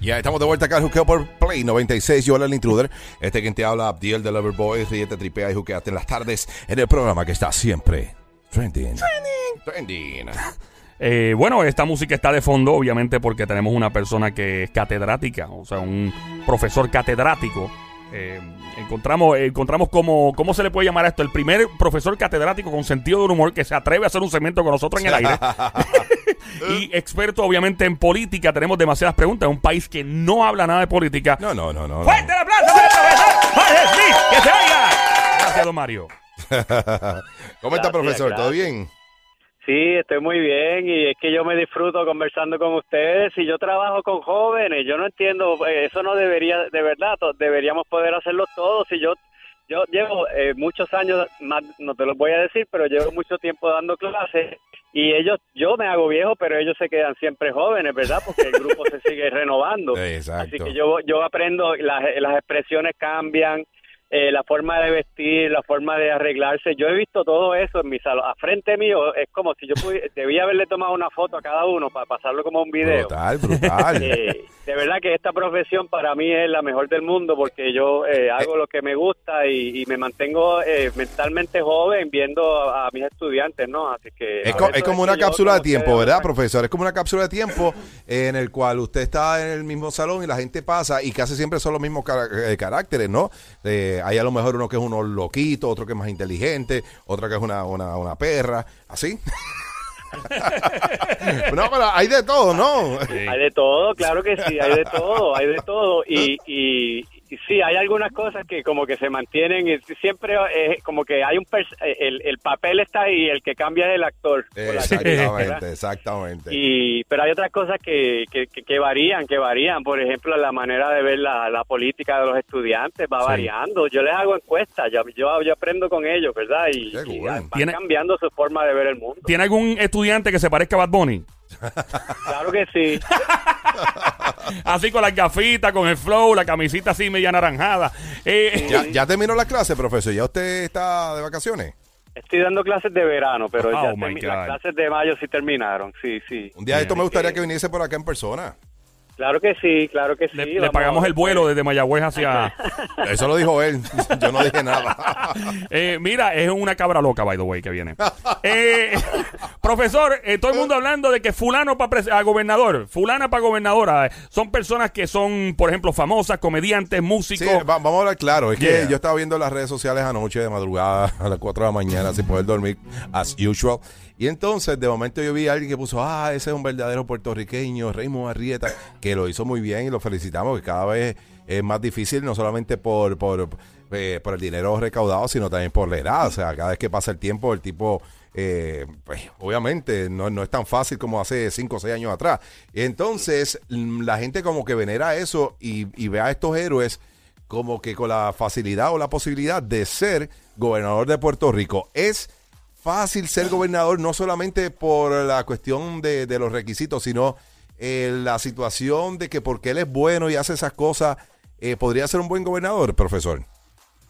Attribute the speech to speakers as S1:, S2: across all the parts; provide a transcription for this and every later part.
S1: Ya estamos de vuelta acá al juqueo por Play 96. Yo, el intruder. Este quien te habla, Abdiel de Loverboy. Ríete, tripea y juqueate en las tardes en el programa que está siempre trending. Trending.
S2: Eh, bueno, esta música está de fondo, obviamente, porque tenemos una persona que es catedrática, o sea, un profesor catedrático. Eh, encontramos, encontramos cómo, cómo se le puede llamar a esto, el primer profesor catedrático con sentido del humor que se atreve a hacer un segmento con nosotros en el aire. y experto, obviamente, en política. Tenemos demasiadas preguntas. Un país que no habla nada de política.
S1: No, no, no, no. no.
S2: ¡Fuerte el aplauso para el profesor Jorge Smith! ¡Que se oiga! Gracias, don Mario.
S1: ¿Cómo está,
S3: Gracias,
S1: profesor? ¿Todo bien?
S3: Sí, estoy muy bien y es que yo me disfruto conversando con ustedes y yo trabajo con jóvenes, yo no entiendo, eh, eso no debería, de verdad, deberíamos poder hacerlo todos y yo yo llevo eh, muchos años, más, no te lo voy a decir, pero llevo mucho tiempo dando clases y ellos, yo me hago viejo, pero ellos se quedan siempre jóvenes, ¿verdad? Porque el grupo se sigue renovando.
S1: Exacto.
S3: Así que yo, yo aprendo, las, las expresiones cambian, eh, la forma de vestir, la forma de arreglarse. Yo he visto todo eso en mi salón. A frente mío es como si yo pudiera, debía haberle tomado una foto a cada uno para pasarlo como un video.
S1: Brutal, brutal.
S3: Eh, de verdad que esta profesión para mí es la mejor del mundo porque yo eh, hago lo que me gusta y, y me mantengo eh, mentalmente joven viendo a, a mis estudiantes, ¿no? Así que
S1: Es, co- es como una cápsula de tiempo, ¿verdad, profesor? Es como una cápsula de tiempo en el cual usted está en el mismo salón y la gente pasa y casi siempre son los mismos eh, caracteres, ¿no? Eh, hay a lo mejor uno que es uno loquito, otro que es más inteligente, otra que es una, una, una perra, ¿así? no, pero hay de todo, ¿no?
S3: Hay de todo, claro que sí, hay de todo, hay de todo. Y, y, y sí, hay algunas cosas que como que se mantienen, y siempre es como que hay un... pers- el, el papel está ahí, el que cambia es el actor. ¿verdad?
S1: Exactamente, exactamente.
S3: Y, pero hay otras cosas que, que, que- que varían, que varían. Por ejemplo, la manera de ver la, la política de los estudiantes va
S1: Sí.
S3: variando. Yo les hago encuestas, yo, yo, yo aprendo con ellos, ¿verdad? Y,
S1: Qué
S3: y
S1: cool.
S3: van
S2: Tiene-
S3: cambiando su forma de ver el mundo.
S2: ¿Tiene algún estudiante que se parezca a Bad Bunny?
S3: Claro que sí.
S2: Así con las gafitas, con el flow, la camisita así media naranjada. Eh,
S1: ¿Ya, ya terminó la clase, profesor? ¿Ya usted está de vacaciones?
S3: Estoy dando clases de verano, pero
S2: Oh,
S3: ya termi- las clases de mayo sí terminaron. Sí, sí.
S1: Un día de esto me
S3: Así
S1: gustaría
S3: que-
S1: que viniese por acá en persona.
S3: Claro que sí, claro que sí.
S2: le, pagamos el vuelo desde Mayagüez hacia...
S1: Eso lo dijo él. Yo no dije nada.
S2: Eh, mira, es una cabra loca, by the way, que viene. Eh, profesor, eh, todo el mundo hablando de que fulano para gobernador, fulana para gobernadora. Son personas que son, por ejemplo, famosas, comediantes, músicos.
S1: Sí, va- vamos a hablar claro. Es
S2: Yeah.
S1: que yo estaba viendo las redes sociales anoche de madrugada a las 4 de la mañana sin poder dormir, as usual. Y entonces, de momento, yo vi a alguien que puso, ah, ese es un verdadero puertorriqueño, Raymond Arrieta, que lo hizo muy bien y lo felicitamos, que cada vez es más difícil, no solamente por, por, eh, por el dinero recaudado, sino también por la edad. O sea, cada vez que pasa el tiempo, el tipo eh, pues, obviamente no, no es tan fácil como hace 5 o 6 años atrás. Entonces, mm, la gente como que venera eso y, ve a estos héroes como que con la facilidad o la posibilidad de ser gobernador de Puerto Rico. Es fácil ser gobernador no solamente por la cuestión de, de los requisitos, sino eh, la situación de que porque él es bueno y hace esas cosas, eh, podría ser un buen gobernador, profesor.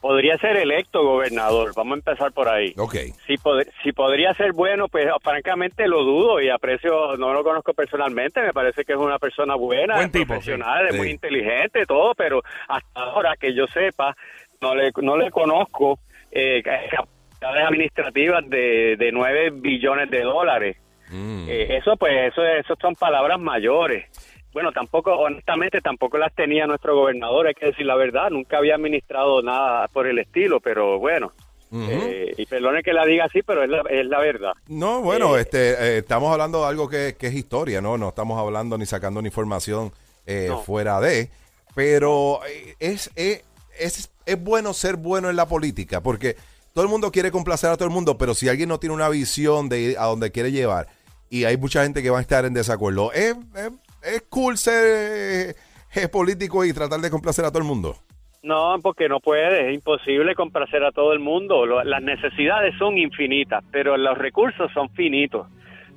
S3: Podría ser electo gobernador, vamos a empezar por ahí.
S1: Ok.
S3: Si, pod- si podría ser bueno, pues francamente lo dudo y aprecio, no lo conozco personalmente, me parece que es una persona buena,
S2: Buen tipo,
S3: profesional,
S1: sí.
S3: muy
S1: Sí.
S3: inteligente, todo, pero hasta ahora que yo sepa, no le, no le conozco eh, capacidades administrativas de, de 9 billones de dólares.
S1: Mm.
S3: Eh, eso pues, eso, eso son palabras mayores. Bueno, tampoco, honestamente, tampoco las tenía nuestro gobernador, hay que decir la verdad, nunca había administrado nada por el estilo, pero bueno, eh, y perdone que la diga así, pero es la, es la verdad.
S1: No, bueno,
S3: Eh,
S1: este, eh, estamos hablando de algo que, que es historia, ¿no? No estamos hablando ni sacando ni información eh,
S3: No.
S1: fuera de, pero es, es, es bueno ser bueno en la política, porque todo el mundo quiere complacer a todo el mundo, pero si alguien no tiene una visión de ir a donde quiere llevar, y hay mucha gente que va a estar en desacuerdo, es, es, es cool ser eh, eh, político y tratar de complacer a todo el mundo.
S3: No, porque no puede, es imposible complacer a todo el mundo. Lo- las necesidades son infinitas, pero los recursos son finitos.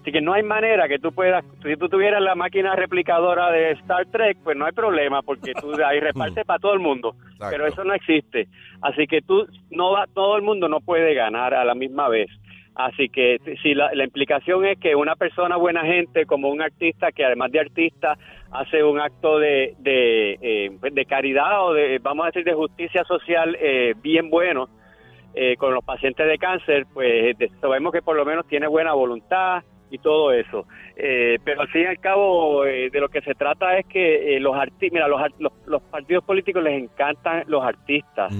S3: Así que no hay manera que tú puedas, si tú tuvieras la máquina replicadora de Star Trek, pues no hay problema, porque tú ahí repartes para todo el mundo.
S1: Exacto.
S3: Pero eso no existe. Así que tú, no va, todo el mundo no puede ganar a la misma vez. Así que si la, la, implicación es que una persona buena gente, como un artista que además de artista hace un acto de, de, eh, de caridad o de, vamos a decir, de justicia social eh, bien bueno eh, con los pacientes de cáncer, pues sabemos que por lo menos tiene buena voluntad y todo eso. Eh, pero al fin y al cabo, de lo que se trata es que los artistas, mira, los, los, los, partidos políticos les encantan los artistas.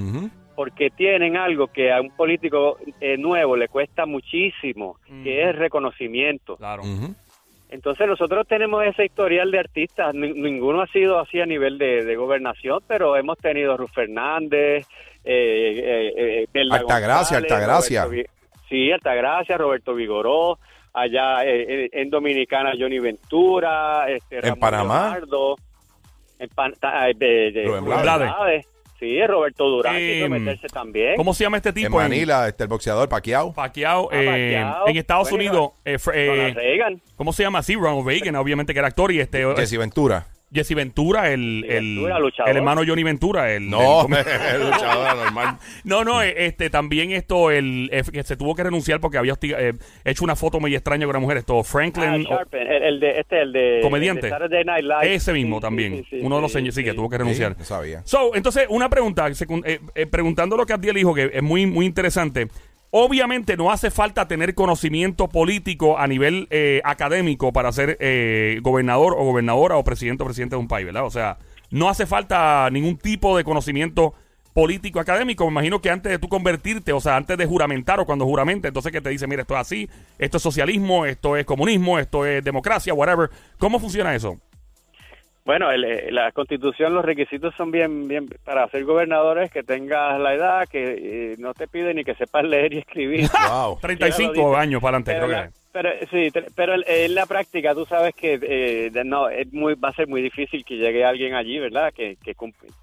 S3: Porque tienen algo que a un político nuevo le cuesta muchísimo, que es reconocimiento.
S2: Claro.
S3: Entonces nosotros tenemos ese historial de artistas, ninguno ha sido así a nivel de, de gobernación, pero hemos tenido Ruf Fernández, eh, eh, eh
S1: Altagracia, Altagracia.
S3: sí, Altagracia, Roberto Vigoró, allá eh, en Dominicana Johnny Ventura, este,
S1: en Panamá.
S3: en Pan, de, Sí, Roberto Durán quiso meterse también.
S2: ¿Cómo se llama este tipo?
S1: En Manila, este, el boxeador Pacquiao.
S2: Pacquiao, eh, en Estados Unidos. Eh, eh, ¿Cómo se llama? Sí, Ronald Reagan, obviamente que era actor y este...
S1: Jesse Ventura.
S2: Jesse Ventura, el, el, el, hermano Johnny Ventura. El,
S1: no, el, luchador normal.
S2: No, no, eh, este, también esto, el, eh, que se tuvo que renunciar porque había eh, hecho una foto muy extraña con una mujer. Esto, Franklin.
S3: Ah, el, de, este, el de.
S2: Comediante. Ese mismo también. Uno de los señores, sí, que tuvo que renunciar.
S1: no sabía.
S2: So, entonces, una pregunta, preguntando lo que Abdiel dijo, que es muy, muy interesante. Obviamente no hace falta tener conocimiento político a nivel eh, académico para ser eh, gobernador o gobernadora o presidente o presidente de un país, ¿verdad? O sea, no hace falta ningún tipo de conocimiento político académico. Me imagino que antes de tú convertirte, o sea, antes de juramentar o cuando juramente, entonces que te dice, mira, esto es así, esto es socialismo, esto es comunismo, esto es democracia, whatever. ¿Cómo funciona eso?
S3: Bueno, eh, la constitución, los requisitos son bien, bien, para ser gobernadores, que tengas la edad, que eh, no te piden ni que sepas leer y escribir.
S2: wow. 35 años para adelante,
S3: pero, pero sí, pero en la práctica tú sabes que eh, no es muy, va a ser muy difícil que llegue alguien allí, ¿verdad? Que, que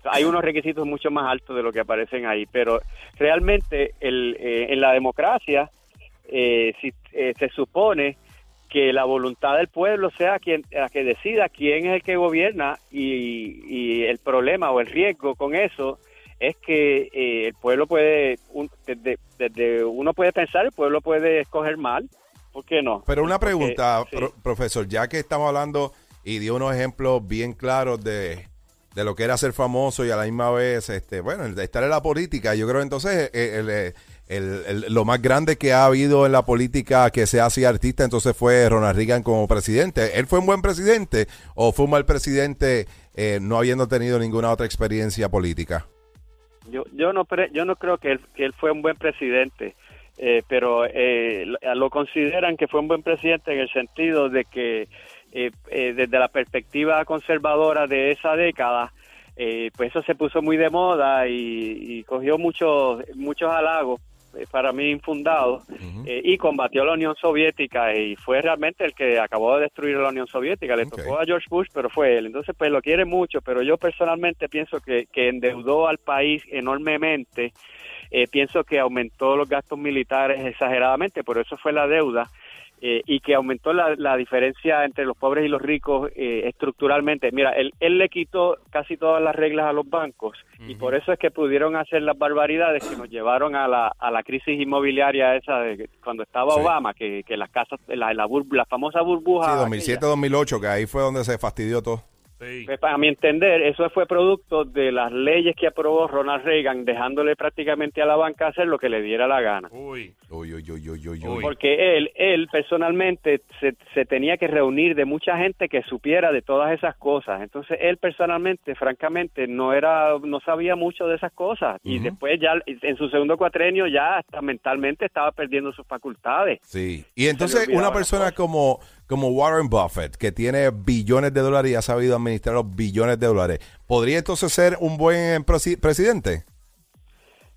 S3: hay unos requisitos mucho más altos de lo que aparecen ahí, pero realmente el, en la democracia si, se supone que la voluntad del pueblo sea quien la que decida quién es el que gobierna y, el problema o el riesgo con eso es que eh, el pueblo puede desde, uno puede pensar el pueblo puede escoger mal ¿por qué no?
S1: Pero una pregunta profesor ya que estamos hablando y dio unos ejemplos bien claros de, de lo que era ser famoso y a la misma vez este bueno estar en la política yo creo entonces eh, el, el el, lo más grande que ha habido en la política que se hace artista, entonces fue Ronald Reagan como presidente. ¿Él fue un buen presidente o fue un mal presidente eh, no habiendo tenido ninguna otra experiencia política?
S3: Yo, yo, no, yo no creo que él, que él fue un buen presidente, eh, pero eh, lo consideran que fue un buen presidente en el sentido de que desde la perspectiva conservadora de esa década, pues eso se puso muy de moda y, y cogió muchos muchos halagos eh, para mí infundado eh, y combatió a la Unión Soviética y fue realmente el que acabó de destruir la Unión Soviética. Le tocó a George Bush, pero fue él. Entonces, pues lo quiere mucho, pero yo personalmente pienso que, que endeudó al país enormemente. Eh, pienso que aumentó los gastos militares exageradamente, por eso fue la deuda. Eh, y que aumentó la, la, diferencia entre los pobres y los ricos eh, estructuralmente. Mira, él, él le quitó casi todas las reglas a los bancos y por eso es que pudieron hacer las barbaridades que nos llevaron a la, a la crisis inmobiliaria esa de cuando estaba Obama, que, que las casas, la, la, la famosa burbuja.
S1: Sí, 2007-2008, que ahí fue donde se fastidió todo.
S3: Pues, para mi entender, eso fue producto de las leyes que aprobó Ronald Reagan, dejándole prácticamente a la banca hacer lo que le diera la gana.
S1: Uy, uy, uy, uy, uy, uy.
S3: Porque él, él personalmente se, se, tenía que reunir de mucha gente que supiera de todas esas cosas. Entonces, él personalmente, francamente, no era, no sabía mucho de esas cosas. Y después ya, en su segundo cuatrenio, ya hasta mentalmente estaba perdiendo sus facultades.
S1: Sí. Y entonces, una persona como como Warren Buffett, que tiene billones de dólares y ha sabido administrar los billones de dólares, ¿podría entonces ser un buen presidente?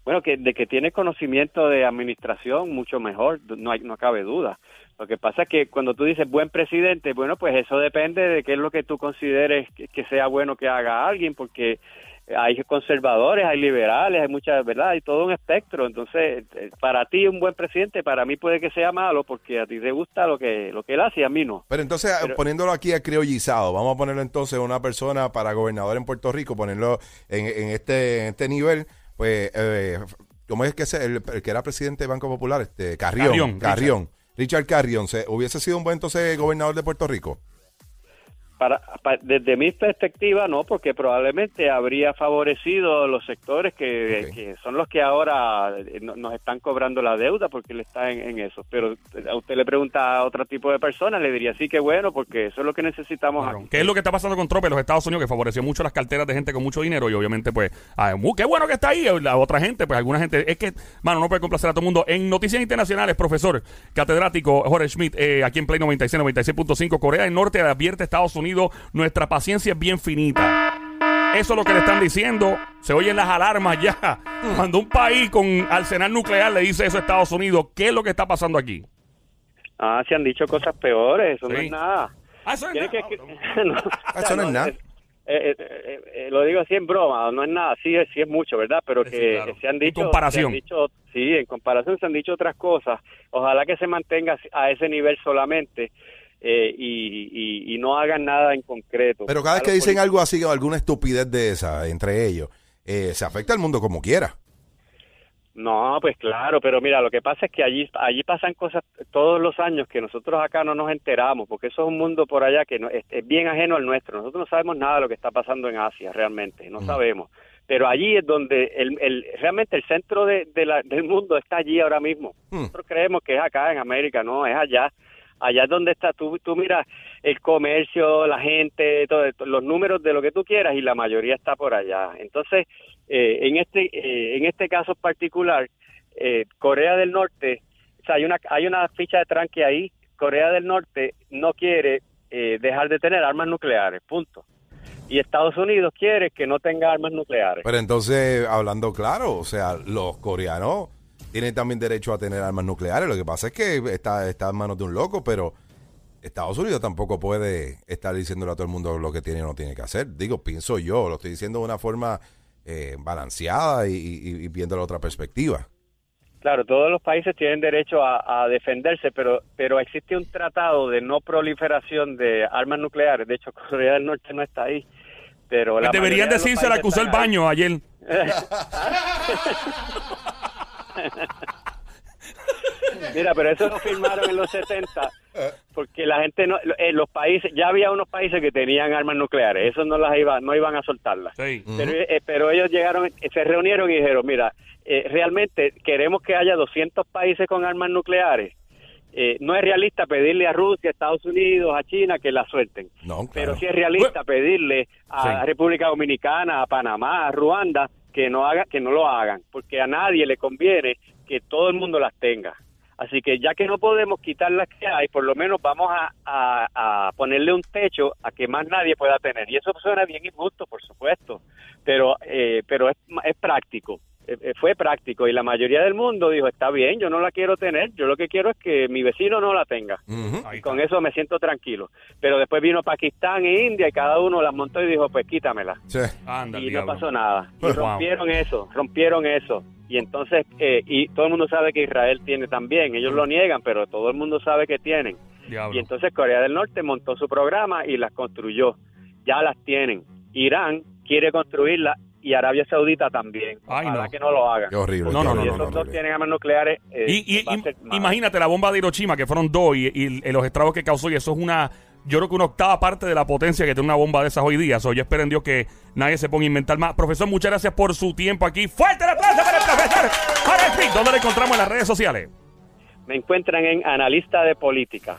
S3: Bueno, que de que tiene conocimiento de administración, mucho mejor, no, hay, no cabe duda. Lo que pasa es que cuando tú dices buen presidente, bueno, pues eso depende de qué es lo que tú consideres que sea bueno que haga alguien, porque hay conservadores, hay liberales, hay muchas, ¿verdad? Hay todo un espectro. Entonces, eh, para ti un buen presidente, para mí puede que sea malo porque a ti te gusta lo que lo que él hace y a mí no.
S1: Pero entonces, poniéndolo aquí a criollizado, vamos a ponerlo entonces una persona para gobernador en Puerto Rico, ponerlo en, en este, en este nivel, pues... Eh, ¿cómo es que se, el, el que era presidente del Banco Popular? Este, Carrión.
S2: Carrión,
S1: Carrión. Richard Carrión, ¿se, ¿hubiese sido un buen entonces gobernador de Puerto Rico?
S3: Para, pa- desde mi perspectiva, no, porque probablemente habría favorecido los sectores que, son los que ahora eh, no- nos están cobrando la deuda porque él está en, en eso. Pero a usted le pregunta a otro tipo de personas, le diría sí que bueno, porque eso es lo que necesitamos
S2: Claro.
S3: aquí.
S2: ¿Qué es lo que está pasando con Trump en los Estados Unidos? Que favoreció mucho las carteras de gente con mucho dinero y obviamente, pues, ah, qué bueno que está ahí. La otra gente, pues, alguna gente. Es que, mano, no puede complacer a todo el mundo. En noticias internacionales, profesor catedrático Jorge Schmidt, eh, aquí en Play 96, 96.5, Corea del Norte advierte a Estados Unidos: nuestra paciencia es bien finita. Eso es lo que le están diciendo. Se oyen las alarmas ya. Cuando un país con arsenal nuclear le dice eso a Estados Unidos, ¿qué es lo que está pasando aquí?
S3: Ah, se han dicho cosas peores, eso no es nada.
S2: Ah, eso es
S3: Tiene
S2: nada.
S3: que- no,
S1: Eso es nada.
S3: eh, eh, eh, eh, lo digo así en broma, no es nada, sí, es- sí es mucho, ¿verdad? Pero
S2: Sí,
S3: que
S2: claro.
S3: se han
S2: En
S3: dicho...
S2: comparación.
S3: se han dicho- sí, en comparación se han dicho otras cosas. Ojalá que se mantenga a ese nivel solamente eh, y, y- y no hagan nada en concreto.
S1: Pero cada vez que dicen algo así o alguna estupidez de esa entre ellos, eh, se afecta al mundo como quiera.
S3: No, pues claro, pero mira, lo que pasa es que allí allí pasan cosas todos los años que nosotros acá no nos enteramos, porque eso es un mundo por allá que no, es, es bien ajeno al nuestro. Nosotros no sabemos nada de lo que está pasando en Asia, realmente, no sabemos. Pero allí es donde el, el- realmente el centro de, de la- del mundo está allí ahora mismo.
S1: Hmm.
S3: Nosotros creemos que es acá en América, no, es allá. Allá es donde está, tú, tú miras el comercio, la gente, todo, los números de lo que tú quieras y la mayoría está por allá. Entonces, eh, en este eh, en este caso particular, eh, Corea del Norte, o sea, hay una hay una ficha de tranque ahí. Corea del Norte no quiere eh, dejar de tener armas nucleares, punto. Y Estados Unidos quiere que no tenga armas nucleares.
S1: Pero entonces, hablando claro, o sea, los coreanos tienen también derecho a tener armas nucleares. Lo que pasa es que está, está en manos de un loco, pero Estados Unidos tampoco puede estar diciéndole a todo el mundo lo que tiene o no tiene que hacer. Digo, pienso yo, lo estoy diciendo de una forma eh, balanceada y, y, y viendo la otra perspectiva.
S3: Claro, todos los países tienen derecho a, a defenderse, pero pero existe un tratado de no proliferación de armas nucleares. De hecho, Corea del Norte no está ahí. Pero la
S2: Pues deberían
S3: mayoría de los
S2: decirse la que usó el baño ayer.
S3: Mira, pero eso lo firmaron en los 70 porque la gente no en los países ya había unos países que tenían armas nucleares, esos no las iban no iban a soltarlas.
S2: Sí.
S3: Pero, eh, pero ellos llegaron, eh, se reunieron y dijeron, mira, eh, realmente queremos que haya 200 países con armas nucleares. Eh, no es realista pedirle a Rusia, a Estados Unidos, a China que la suelten.
S1: No, claro.
S3: Pero sí es realista pedirle a
S2: Sí.
S3: República Dominicana, a Panamá, a Ruanda que no haga, que no lo hagan, porque a nadie le conviene que todo el mundo las tenga. Así que ya que no podemos quitar las que hay, por lo menos vamos a, a- ponerle un techo a que más nadie pueda tener. Y eso suena bien injusto, por supuesto, pero eh, pero es, es práctico. Eh, eh, fue práctico y la mayoría del mundo dijo, está bien, yo no la quiero tener, yo lo que quiero es que mi vecino no la tenga. Y con eso me siento tranquilo. Pero después vino Pakistán e India y cada uno las montó y dijo, pues quítamela.
S1: Sí.
S2: Anda,
S3: y no pasó nada. Y
S2: Pues, wow.
S3: rompieron eso, rompieron eso. Y entonces, eh, y todo el mundo sabe que Israel tiene también. Ellos lo niegan, pero todo el mundo sabe que tienen.
S2: Diablo.
S3: Y entonces Corea del Norte montó su programa y las construyó. Ya las tienen. Irán quiere construirlas y Arabia Saudita también.
S2: Ay,
S3: Ojalá
S2: no.
S3: que no lo hagan.
S1: Qué horrible.
S2: No, no, no,
S3: Si esos
S2: no,
S3: dos
S1: horrible.
S3: tienen armas nucleares, eh,
S2: Y, imagínate la bomba de Hiroshima, que fueron dos, y, y- y los estragos que causó, y eso es una, yo creo que una octava parte de la potencia que tiene una bomba de esas hoy día. So, yo espero en Dios que nadie se ponga a inventar más. Profesor, muchas gracias por su tiempo aquí. ¡Fuerte el aplauso para el profesor! Jorge Smith! ¿Dónde lo encontramos en las redes sociales?
S3: Me encuentran en Analista de Política.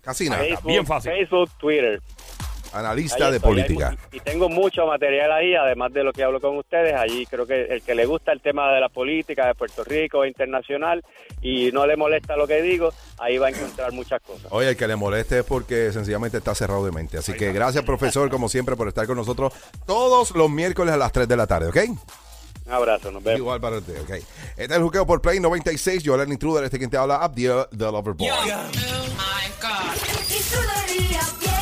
S1: Casi nada.
S3: Facebook,
S2: bien fácil.
S3: Facebook, Twitter.
S1: Analista
S3: Ahí
S1: de
S3: estoy,
S1: política.
S3: hay y tengo mucho material ahí, además de lo que hablo con ustedes. Allí creo que el que le gusta el tema de la política de Puerto Rico, internacional, y no le molesta lo que digo, ahí va a encontrar muchas cosas.
S1: Oye, el que le moleste es porque sencillamente está cerrado de mente. Así que gracias, profesor, como siempre, por estar con nosotros todos los miércoles a las 3 de la tarde, ¿ok?
S3: Un abrazo, nos vemos.
S1: Igual para usted, ok. Este es el juqueo por Play 96. Yo, el intruder, este quien te habla, Abdiel, the Lover Boy.
S4: Oh my God.
S5: Intruder y Abdiel.